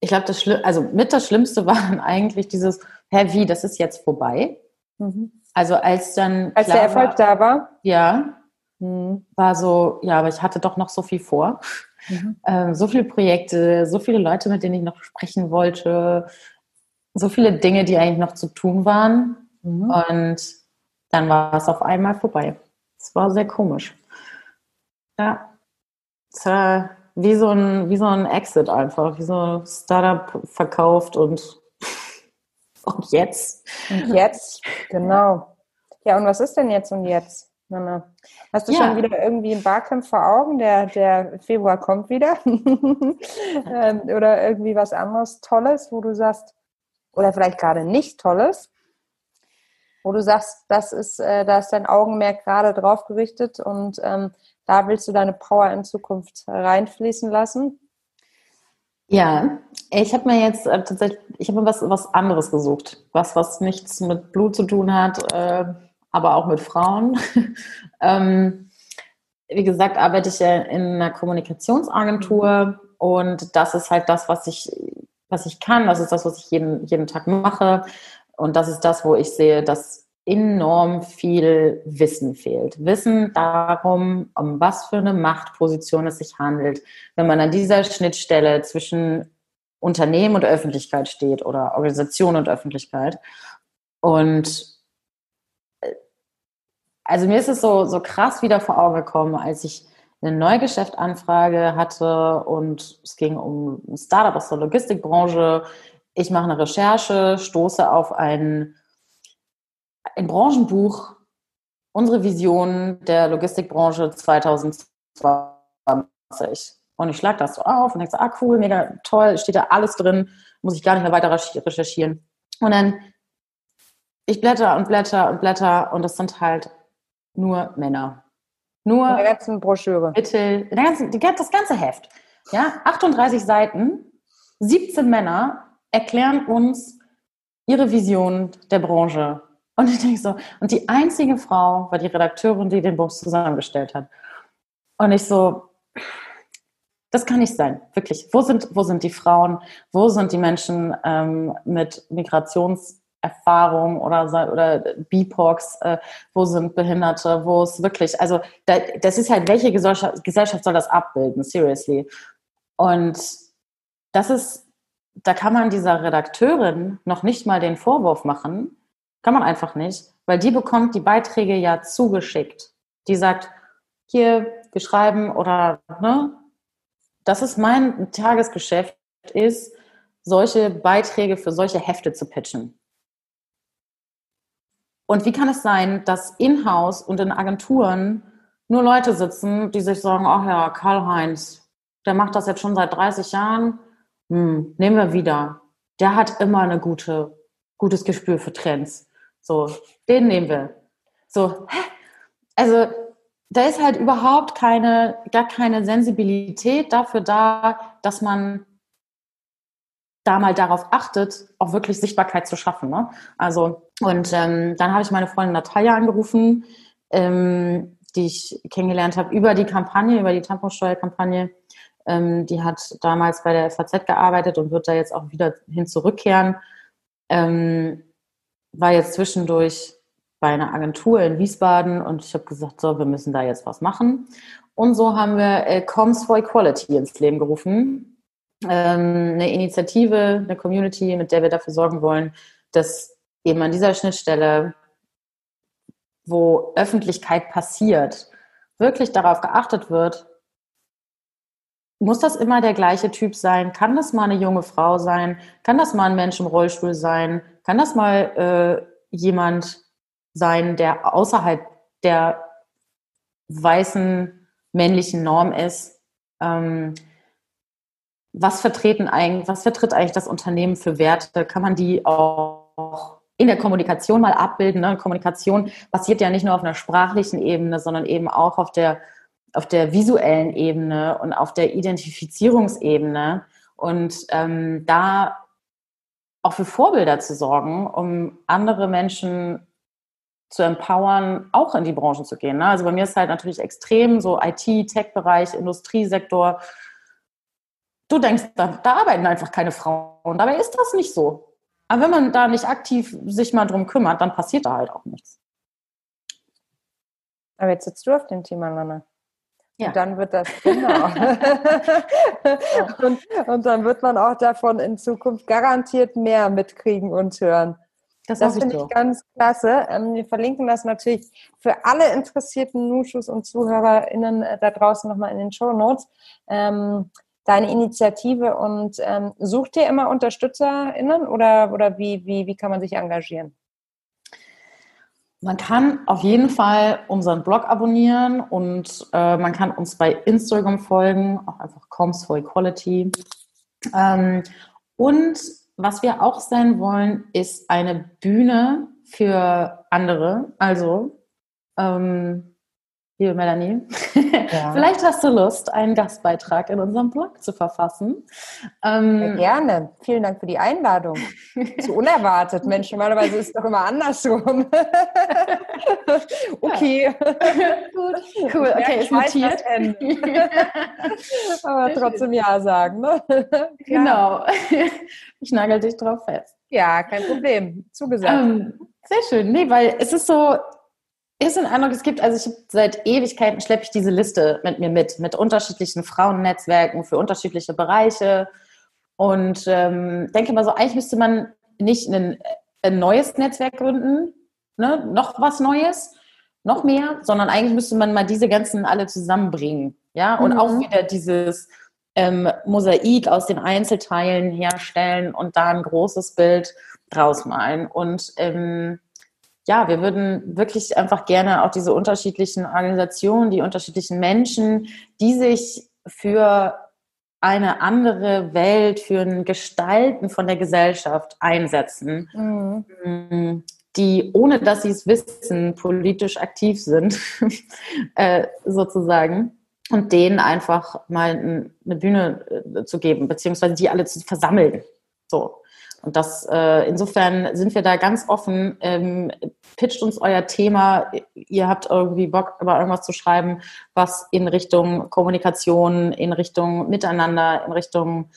ich glaube, das Schli also mit das Schlimmste war dann eigentlich dieses, hä, wie, das ist jetzt vorbei. Mhm. Also als dann. Als der Erfolg war, da war? Ja. Mhm. War so, ja, aber ich hatte doch noch so viel vor. Mhm. Ähm, so viele Projekte, so viele Leute, mit denen ich noch sprechen wollte, so viele Dinge, die eigentlich noch zu tun waren. Mhm. Und dann war es auf einmal vorbei. Es war sehr komisch. Ja. Tja, wie so ein, wie so ein Exit einfach, wie so ein Startup verkauft und, und jetzt. Und jetzt, genau. Ja, und was ist denn jetzt und jetzt? Nana? Hast du ja. schon wieder irgendwie einen Barcamp vor Augen? Der, der Februar kommt wieder. Ähm, oder irgendwie was anderes Tolles, wo du sagst, oder vielleicht gerade nicht Tolles, wo du sagst, das ist, äh, da ist dein Augenmerk gerade drauf gerichtet und ähm, da willst du deine Power in Zukunft reinfließen lassen? Ja, ich habe mir jetzt äh, tatsächlich, ich habe mir was, was anderes gesucht. Was, was nichts mit Blut zu tun hat, äh, aber auch mit Frauen. ähm, wie gesagt, arbeite ich ja in einer Kommunikationsagentur und das ist halt das, was ich, was ich kann. Das ist das, was ich jeden, jeden Tag mache. Und das ist das, wo ich sehe, dass enorm viel Wissen fehlt. Wissen darum, um was für eine Machtposition es sich handelt, wenn man an dieser Schnittstelle zwischen Unternehmen und Öffentlichkeit steht oder Organisation und Öffentlichkeit. Und also mir ist es so, so krass wieder vor Augen gekommen, als ich eine Neugeschäftanfrage hatte und es ging um ein Startup aus der Logistikbranche. Ich mache eine Recherche, stoße auf einen ein Branchenbuch, unsere Vision der Logistikbranche 2020. Und ich schlage das so auf und denke so, ah cool, mega toll, steht da alles drin, muss ich gar nicht mehr weiter recherchieren. Und dann, ich blätter und blätter und blätter und das sind halt nur Männer. Nur in der ganzen Broschüre. Bitte, der ganzen, die, das ganze Heft. Ja, 38 Seiten, 17 Männer erklären uns ihre Vision der Branche. Und ich denke so, und die einzige Frau war die Redakteurin, die den Buch zusammengestellt hat. Und ich so, das kann nicht sein, wirklich. Wo sind, wo sind die Frauen? Wo sind die Menschen ähm, mit Migrationserfahrung oder, oder BIPOX? Äh, wo sind Behinderte? Wo ist wirklich, also da, das ist halt, welche Gesellschaft, Gesellschaft soll das abbilden? Seriously. Und das ist, da kann man dieser Redakteurin noch nicht mal den Vorwurf machen, kann man einfach nicht, weil die bekommt die Beiträge ja zugeschickt. Die sagt, hier, wir schreiben oder, ne? Das ist mein Tagesgeschäft, ist, solche Beiträge für solche Hefte zu pitchen. Und wie kann es sein, dass in-house und in Agenturen nur Leute sitzen, die sich sagen, ach ja, Karl-Heinz, der macht das jetzt schon seit 30 Jahren, hm, nehmen wir wieder. Der hat immer eine gute, gutes Gespür für Trends. So, den nehmen wir. So, hä? Also, da ist halt überhaupt keine, gar keine Sensibilität dafür da, dass man da mal darauf achtet, auch wirklich Sichtbarkeit zu schaffen. Ne? Also, und ähm, dann habe ich meine Freundin Natalia angerufen, ähm, die ich kennengelernt habe über die Kampagne, über die Tamponsteuerkampagne. Ähm, die hat damals bei der FAZ gearbeitet und wird da jetzt auch wieder hin zurückkehren. Ähm, war jetzt zwischendurch bei einer Agentur in Wiesbaden und ich habe gesagt, so, wir müssen da jetzt was machen. Und so haben wir äh, Coms for Equality ins Leben gerufen ähm, eine Initiative, eine Community, mit der wir dafür sorgen wollen, dass eben an dieser Schnittstelle, wo Öffentlichkeit passiert, wirklich darauf geachtet wird, muss das immer der gleiche Typ sein? Kann das mal eine junge Frau sein? Kann das mal ein Mensch im Rollstuhl sein? Kann das mal äh, jemand sein, der außerhalb der weißen männlichen Norm ist? Ähm, was vertreten eigentlich, was vertritt eigentlich das Unternehmen für Werte? Kann man die auch in der Kommunikation mal abbilden? Ne? Kommunikation passiert ja nicht nur auf einer sprachlichen Ebene, sondern eben auch auf der, auf der visuellen Ebene und auf der Identifizierungsebene. Und ähm, da auch für Vorbilder zu sorgen, um andere Menschen zu empowern, auch in die Branche zu gehen. Ne? Also bei mir ist halt natürlich extrem so IT, Tech-Bereich, Industriesektor, du denkst, da, da arbeiten einfach keine Frauen. Dabei ist das nicht so. Aber wenn man da nicht aktiv sich mal drum kümmert, dann passiert da halt auch nichts. Aber jetzt sitzt du auf dem Thema, Nana. Ja. Und dann wird das, genau. und, und, dann wird man auch davon in Zukunft garantiert mehr mitkriegen und hören. Das, das finde ich so. ganz klasse. Ähm, wir verlinken das natürlich für alle interessierten Nuschus und ZuhörerInnen äh, da draußen nochmal in den Show Notes. Ähm, deine Initiative und ähm, sucht ihr immer UnterstützerInnen oder, oder wie, wie, wie kann man sich engagieren? Man kann auf jeden Fall unseren Blog abonnieren und äh, man kann uns bei Instagram folgen, auch einfach Coms for Equality. Ähm, und was wir auch sein wollen, ist eine Bühne für andere. Also ähm, Liebe Melanie, ja. vielleicht hast du Lust, einen Gastbeitrag in unserem Blog zu verfassen. Ähm, gerne. Vielen Dank für die Einladung. so unerwartet. Mensch, normalerweise ist es doch immer andersrum. okay. Gut. Cool, okay, ist notiert. Aber trotzdem Ja sagen. Ne? Genau. Ich nagel dich drauf fest. Ja, kein Problem. Zugesagt. Ähm, sehr schön. Nee, weil es ist so, ist ein Eindruck, es gibt, also ich habe seit Ewigkeiten schleppe ich diese Liste mit mir mit, mit unterschiedlichen Frauennetzwerken für unterschiedliche Bereiche und ähm, denke mal so, eigentlich müsste man nicht ein, ein neues Netzwerk gründen, ne? noch was Neues, noch mehr, sondern eigentlich müsste man mal diese ganzen alle zusammenbringen, ja, und mhm. auch wieder dieses ähm, Mosaik aus den Einzelteilen herstellen und da ein großes Bild draus malen und ähm, ja, wir würden wirklich einfach gerne auch diese unterschiedlichen Organisationen, die unterschiedlichen Menschen, die sich für eine andere Welt, für ein Gestalten von der Gesellschaft einsetzen, mhm. die, ohne dass sie es wissen, politisch aktiv sind, äh, sozusagen. Und denen einfach mal eine Bühne äh, zu geben, beziehungsweise die alle zu versammeln. So. Und das, äh, insofern sind wir da ganz offen. Ähm, pitcht uns euer Thema. Ihr habt irgendwie Bock, über irgendwas zu schreiben, was in Richtung Kommunikation, in Richtung Miteinander, in Richtung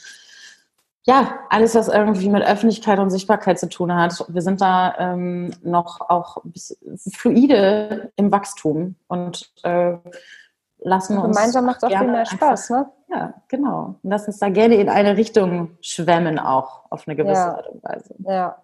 ja, alles, was irgendwie mit Öffentlichkeit und Sichtbarkeit zu tun hat. Wir sind da ähm, noch auch fluide im Wachstum und äh, lassen uns. Gemeinsam macht auch viel mehr Spaß, einfach, ne? Ja, genau. Und lass uns da gerne in eine Richtung schwemmen, auch auf eine gewisse ja. Art und Weise. Ja.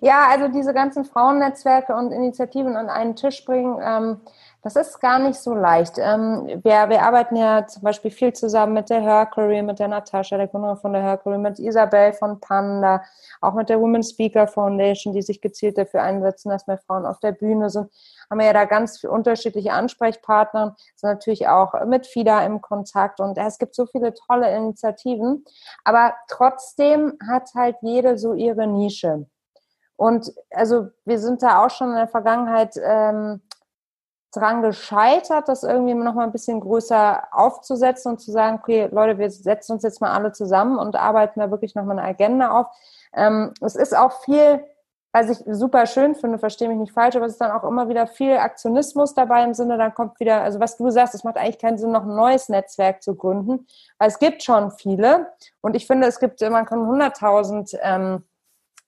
Ja, also diese ganzen Frauennetzwerke und Initiativen an einen Tisch bringen, ähm, Das ist gar nicht so leicht. Ähm, wir, wir arbeiten ja zum Beispiel viel zusammen mit der Hercury, mit der Natascha, der Gründerin von der Hercury, mit Isabel von Panda, auch mit der Women Speaker Foundation, die sich gezielt dafür einsetzen, dass mehr Frauen auf der Bühne sind. Haben wir ja da ganz unterschiedliche Ansprechpartner, sind natürlich auch mit FIDA im Kontakt und es gibt so viele tolle Initiativen. Aber trotzdem hat halt jede so ihre Nische. Und also wir sind da auch schon in der Vergangenheit ähm, dran gescheitert, das irgendwie noch mal ein bisschen größer aufzusetzen und zu sagen, okay, Leute, wir setzen uns jetzt mal alle zusammen und arbeiten da wirklich noch mal eine Agenda auf. Ähm, es ist auch viel, was ich super schön finde, verstehe mich nicht falsch, aber es ist dann auch immer wieder viel Aktionismus dabei im Sinne, dann kommt wieder, also was du sagst, es macht eigentlich keinen Sinn, noch ein neues Netzwerk zu gründen, weil es gibt schon viele und ich finde, es gibt, man kann 100.000 ähm,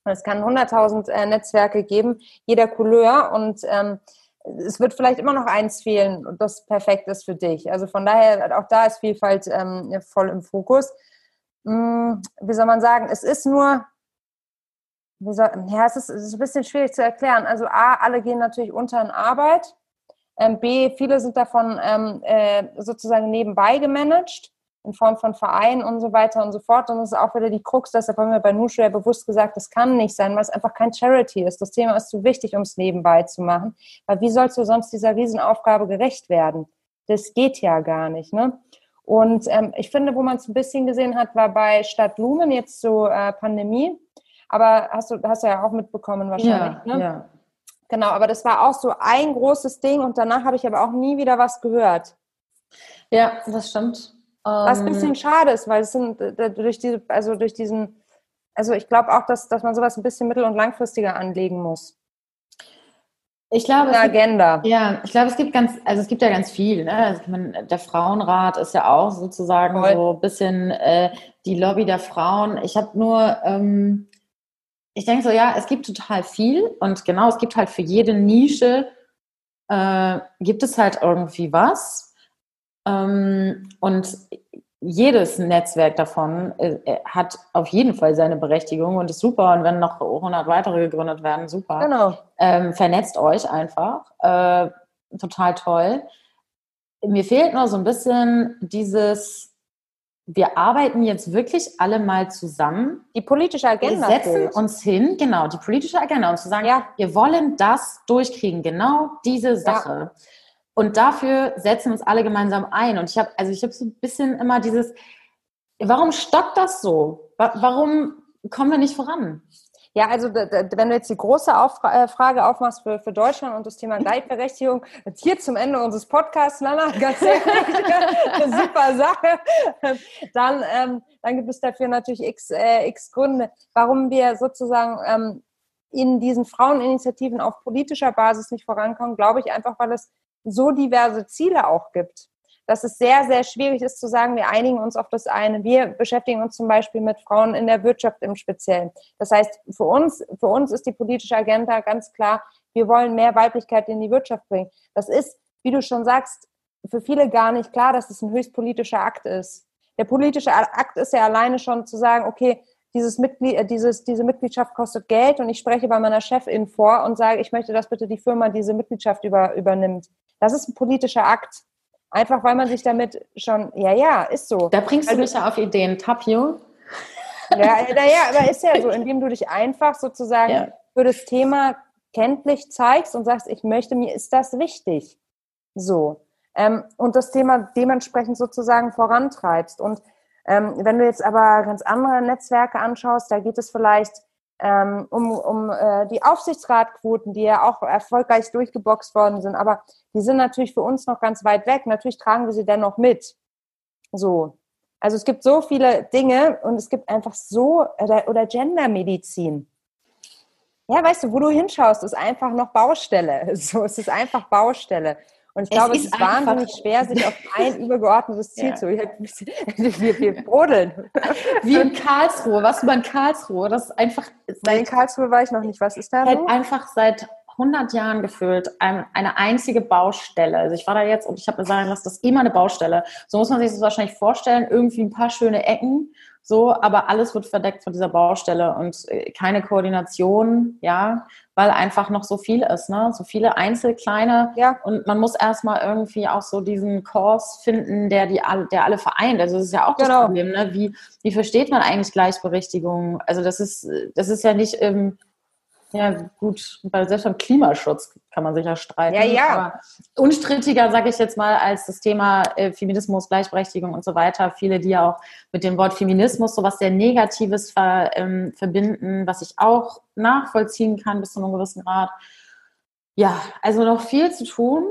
es kann 100.000 äh, Netzwerke geben, jeder Couleur und ähm, es wird vielleicht immer noch eins fehlen, das perfekt ist für dich. Also von daher, auch da ist Vielfalt ähm, voll im Fokus. Hm, wie soll man sagen, es ist nur, soll, ja, es ist, es ist ein bisschen schwierig zu erklären. Also A, alle gehen natürlich unter in Arbeit. Ähm, B, viele sind davon ähm, äh, sozusagen nebenbei gemanagt in Form von Vereinen und so weiter und so fort. Und das ist auch wieder die Krux, deshalb haben wir bei Nushu ja bewusst gesagt, das kann nicht sein, weil es einfach kein Charity ist. Das Thema ist zu wichtig, um es nebenbei zu machen. Weil wie sollst du sonst dieser Riesenaufgabe gerecht werden? Das geht ja gar nicht. Ne? Und ähm, ich finde, wo man es ein bisschen gesehen hat, war bei Stadt Lumen jetzt so äh, Pandemie. Aber hast du, hast du ja auch mitbekommen wahrscheinlich. Ja, ne? ja. Genau, aber das war auch so ein großes Ding und danach habe ich aber auch nie wieder was gehört. Ja, das stimmt. Was ein bisschen ähm, schade ist, weil es sind durch diese, also durch diesen, also ich glaube auch, dass, dass man sowas ein bisschen mittel- und langfristiger anlegen muss. Ich glaube, Eine Agenda. Gibt, ja, ich glaube, es gibt ganz, also es gibt ja ganz viel. Ne? Also man, der Frauenrat ist ja auch sozusagen Voll. so ein bisschen äh, die Lobby der Frauen. Ich habe nur, ähm, ich denke so, ja, es gibt total viel und genau, es gibt halt für jede Nische äh, gibt es halt irgendwie was. Ähm, und jedes Netzwerk davon äh, äh, hat auf jeden Fall seine Berechtigung und ist super. Und wenn noch 100 weitere gegründet werden, super. Genau. Ähm, vernetzt euch einfach. Äh, total toll. Mir fehlt nur so ein bisschen dieses, wir arbeiten jetzt wirklich alle mal zusammen. Die politische Agenda. Wir setzen fehlt. uns hin, genau, die politische Agenda und zu sagen, ja. wir wollen das durchkriegen, genau diese Sache. Ja. Und dafür setzen wir uns alle gemeinsam ein. Und ich habe, also ich habe so ein bisschen immer dieses, warum stockt das so? Warum kommen wir nicht voran? Ja, also wenn du jetzt die große äh, Frage aufmachst für, für Deutschland und das Thema Gleichberechtigung, jetzt hier zum Ende unseres Podcasts, Lana, ganz ehrlich, eine super Sache, dann, ähm, dann gibt es dafür natürlich x, äh, x Gründe, warum wir sozusagen ähm, in diesen Fraueninitiativen auf politischer Basis nicht vorankommen, glaube ich einfach, weil es so diverse Ziele auch gibt, dass es sehr, sehr schwierig ist zu sagen, wir einigen uns auf das eine. Wir beschäftigen uns zum Beispiel mit Frauen in der Wirtschaft im Speziellen. Das heißt, für uns, für uns ist die politische Agenda ganz klar, wir wollen mehr Weiblichkeit in die Wirtschaft bringen. Das ist, wie du schon sagst, für viele gar nicht klar, dass es ein höchst politischer Akt ist. Der politische Akt ist ja alleine schon zu sagen, okay, dieses Mitglied, äh, dieses, diese Mitgliedschaft kostet Geld und ich spreche bei meiner Chefin vor und sage, ich möchte, dass bitte die Firma diese Mitgliedschaft über, übernimmt. Das ist ein politischer Akt. Einfach weil man sich damit schon, ja, ja, ist so. Da bringst du also, mich ja auf Ideen. Tapio? Ja, naja, aber ist ja so, indem du dich einfach sozusagen ja. für das Thema kenntlich zeigst und sagst, ich möchte, mir ist das wichtig. So. Ähm, und das Thema dementsprechend sozusagen vorantreibst. Und ähm, wenn du jetzt aber ganz andere Netzwerke anschaust, da geht es vielleicht ähm, um, um äh, die Aufsichtsratquoten, die ja auch erfolgreich durchgeboxt worden sind, aber die sind natürlich für uns noch ganz weit weg. Natürlich tragen wir sie dennoch mit. So. Also es gibt so viele Dinge und es gibt einfach so, oder, oder Gendermedizin. Ja, weißt du, wo du hinschaust, ist einfach noch Baustelle. So, es ist einfach Baustelle. Und ich es glaube, es ist, wahnsinnig schwer, sich auf ein übergeordnetes Ziel ja. zu. Wir, wir brodeln. Wie in Karlsruhe. Was über in Karlsruhe? Das ist einfach. Nein, in Karlsruhe war ich noch nicht. Was ist da? Halt so? einfach seit 100 Jahren gefühlt eine einzige Baustelle. Also ich war da jetzt und ich habe mir sagen lassen, das ist immer eine Baustelle. So muss man sich das wahrscheinlich vorstellen. Irgendwie ein paar schöne Ecken, so, aber alles wird verdeckt von dieser Baustelle und äh, keine Koordination, ja, weil einfach noch so viel ist, ne? So viele Einzelkleine ja. und man muss erstmal irgendwie auch so diesen Kurs finden, der die der alle vereint. Also das ist ja auch das genau. Problem, ne? Wie, wie versteht man eigentlich Gleichberechtigung? Also das ist, das ist ja nicht im ja, gut, weil selbst beim Klimaschutz kann man sich ja streiten. Ja, ja. Aber unstrittiger, sage ich jetzt mal, als das Thema äh, Feminismus, Gleichberechtigung und so weiter. Viele, die ja auch mit dem Wort Feminismus so was sehr Negatives ver, ähm, verbinden, was ich auch nachvollziehen kann bis zu einem gewissen Grad. Ja, also noch viel zu tun.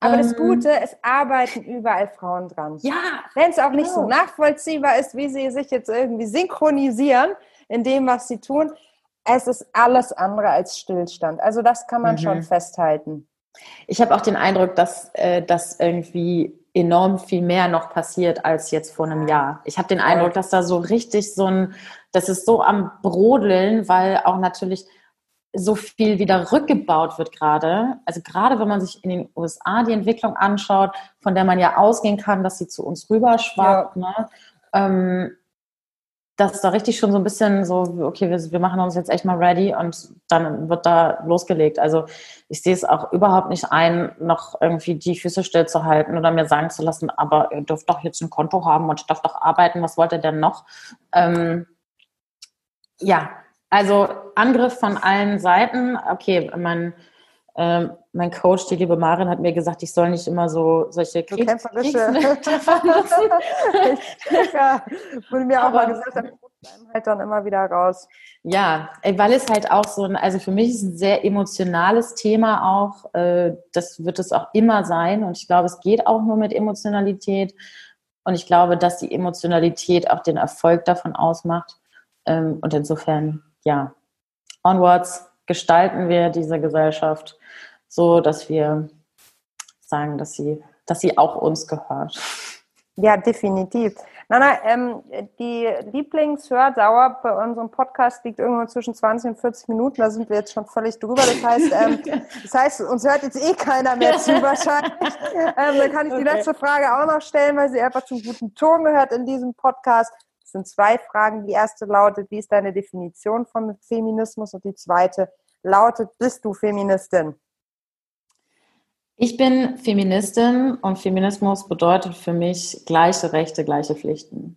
Aber ähm, das Gute, es arbeiten überall Frauen dran. Ja. Wenn es auch nicht genau. so nachvollziehbar ist, wie sie sich jetzt irgendwie synchronisieren in dem, was sie tun, es ist alles andere als Stillstand. Also das kann man mhm. schon festhalten. Ich habe auch den Eindruck, dass äh, das irgendwie enorm viel mehr noch passiert als jetzt vor einem Jahr. Ich habe den Eindruck, dass da so richtig so ein, das ist so am Brodeln, weil auch natürlich so viel wieder rückgebaut wird gerade. Also gerade wenn man sich in den USA die Entwicklung anschaut, von der man ja ausgehen kann, dass sie zu uns rüberschwappt. Ja. Ne? Ähm, dass da richtig schon so ein bisschen so, okay, wir, wir, machen uns jetzt echt mal ready und dann wird da losgelegt. Also ich sehe es auch überhaupt nicht ein, noch irgendwie die Füße still zu halten oder mir sagen zu lassen, aber ihr dürft doch jetzt ein Konto haben und darf doch arbeiten, was wollt ihr denn noch? Ähm, ja, also Angriff von allen Seiten. Okay, mein ähm, mein Coach, die liebe Marin, hat mir gesagt, ich soll nicht immer so solche Kriegs Kriegsmetapher nutzen. ja, wurde mir auch mal gesagt, dann halt dann immer wieder raus. Ja, weil es halt auch so ein, also für mich ist ein sehr emotionales Thema auch. Äh, das wird es auch immer sein. Und ich glaube, es geht auch nur mit Emotionalität. Und ich glaube, dass die Emotionalität auch den Erfolg davon ausmacht. Ähm, und insofern, ja, onwards gestalten wir diese Gesellschaft so, dass wir sagen, dass sie, dass sie auch uns gehört. Ja, definitiv. Nana, ähm, die Lieblingshördauer bei unserem Podcast liegt irgendwo zwischen 20 und 40 Minuten. Da sind wir jetzt schon völlig drüber. Das heißt, ähm, das heißt uns hört jetzt eh keiner mehr zu wahrscheinlich. Ähm, dann kann ich die okay. letzte Frage auch noch stellen, weil sie einfach zum guten Ton gehört in diesem Podcast. Es sind zwei Fragen. Die erste lautet, wie ist deine Definition von Feminismus? Und die zweite lautet, bist du Feministin? Ich bin Feministin und Feminismus bedeutet für mich gleiche Rechte, gleiche Pflichten.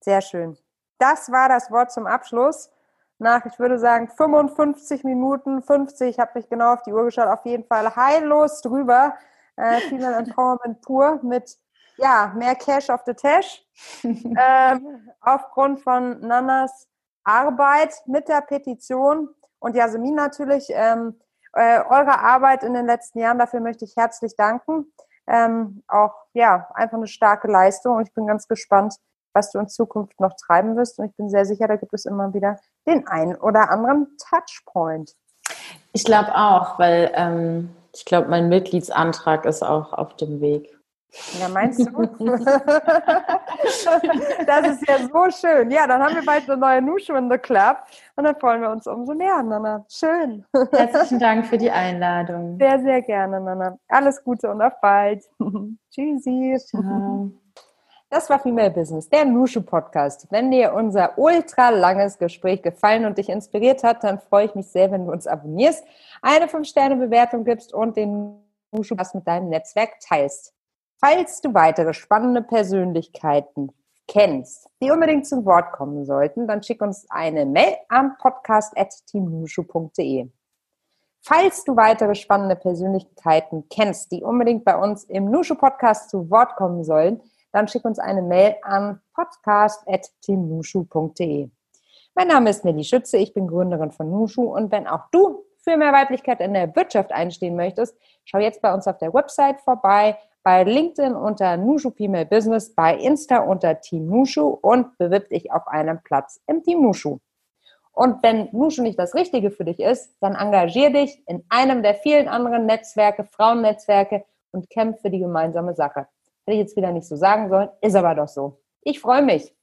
Sehr schön. Das war das Wort zum Abschluss. Nach, ich würde sagen, 55 Minuten, 50, ich habe mich genau auf die Uhr geschaut, auf jeden Fall heillos drüber. Äh, Female Empowerment pur mit ja, mehr Cash auf the Tash. ähm, aufgrund von Nanas Arbeit mit der Petition und Jasmin natürlich. Ähm, äh, eure Arbeit in den letzten Jahren. Dafür möchte ich herzlich danken. Ähm, auch ja, einfach eine starke Leistung und ich bin ganz gespannt, was du in Zukunft noch treiben wirst. Und ich bin sehr sicher, da gibt es immer wieder den einen oder anderen Touchpoint. Ich glaube auch, weil ähm, ich glaube, mein Mitgliedsantrag ist auch auf dem Weg. Ja, meinst du? das ist ja so schön. Ja, dann haben wir bald eine neue Nushu in the Club und dann freuen wir uns umso mehr, Nana. Schön. Herzlichen Dank für die Einladung. Sehr, sehr gerne, Nana. Alles Gute und auf bald. Tschüssi. Ciao. Das war Female Business, der Nushu Podcast. Wenn dir unser ultra langes Gespräch gefallen und dich inspiriert hat, dann freue ich mich sehr, wenn du uns abonnierst, eine 5-Sterne-Bewertung gibst und den Nushu Podcast mit deinem Netzwerk teilst. Falls du weitere spannende Persönlichkeiten kennst, die unbedingt zum Wort kommen sollten, dann schick uns eine Mail an podcast.teamnushu.de. Falls du weitere spannende Persönlichkeiten kennst, die unbedingt bei uns im Nushu Podcast zu Wort kommen sollen, dann schick uns eine Mail an podcast.teamnushu.de. Mein Name ist Nelly Schütze, ich bin Gründerin von Nushu und wenn auch du für mehr Weiblichkeit in der Wirtschaft einstehen möchtest, schau jetzt bei uns auf der Website vorbei bei LinkedIn unter Nushu Female Business, bei Insta unter Team Nushu und bewirb dich auf einen Platz im Team Nushu. Und wenn Nushu nicht das Richtige für dich ist, dann engagier dich in einem der vielen anderen Netzwerke, Frauennetzwerke und kämpf für die gemeinsame Sache. Hätte ich jetzt wieder nicht so sagen sollen, ist aber doch so. Ich freue mich.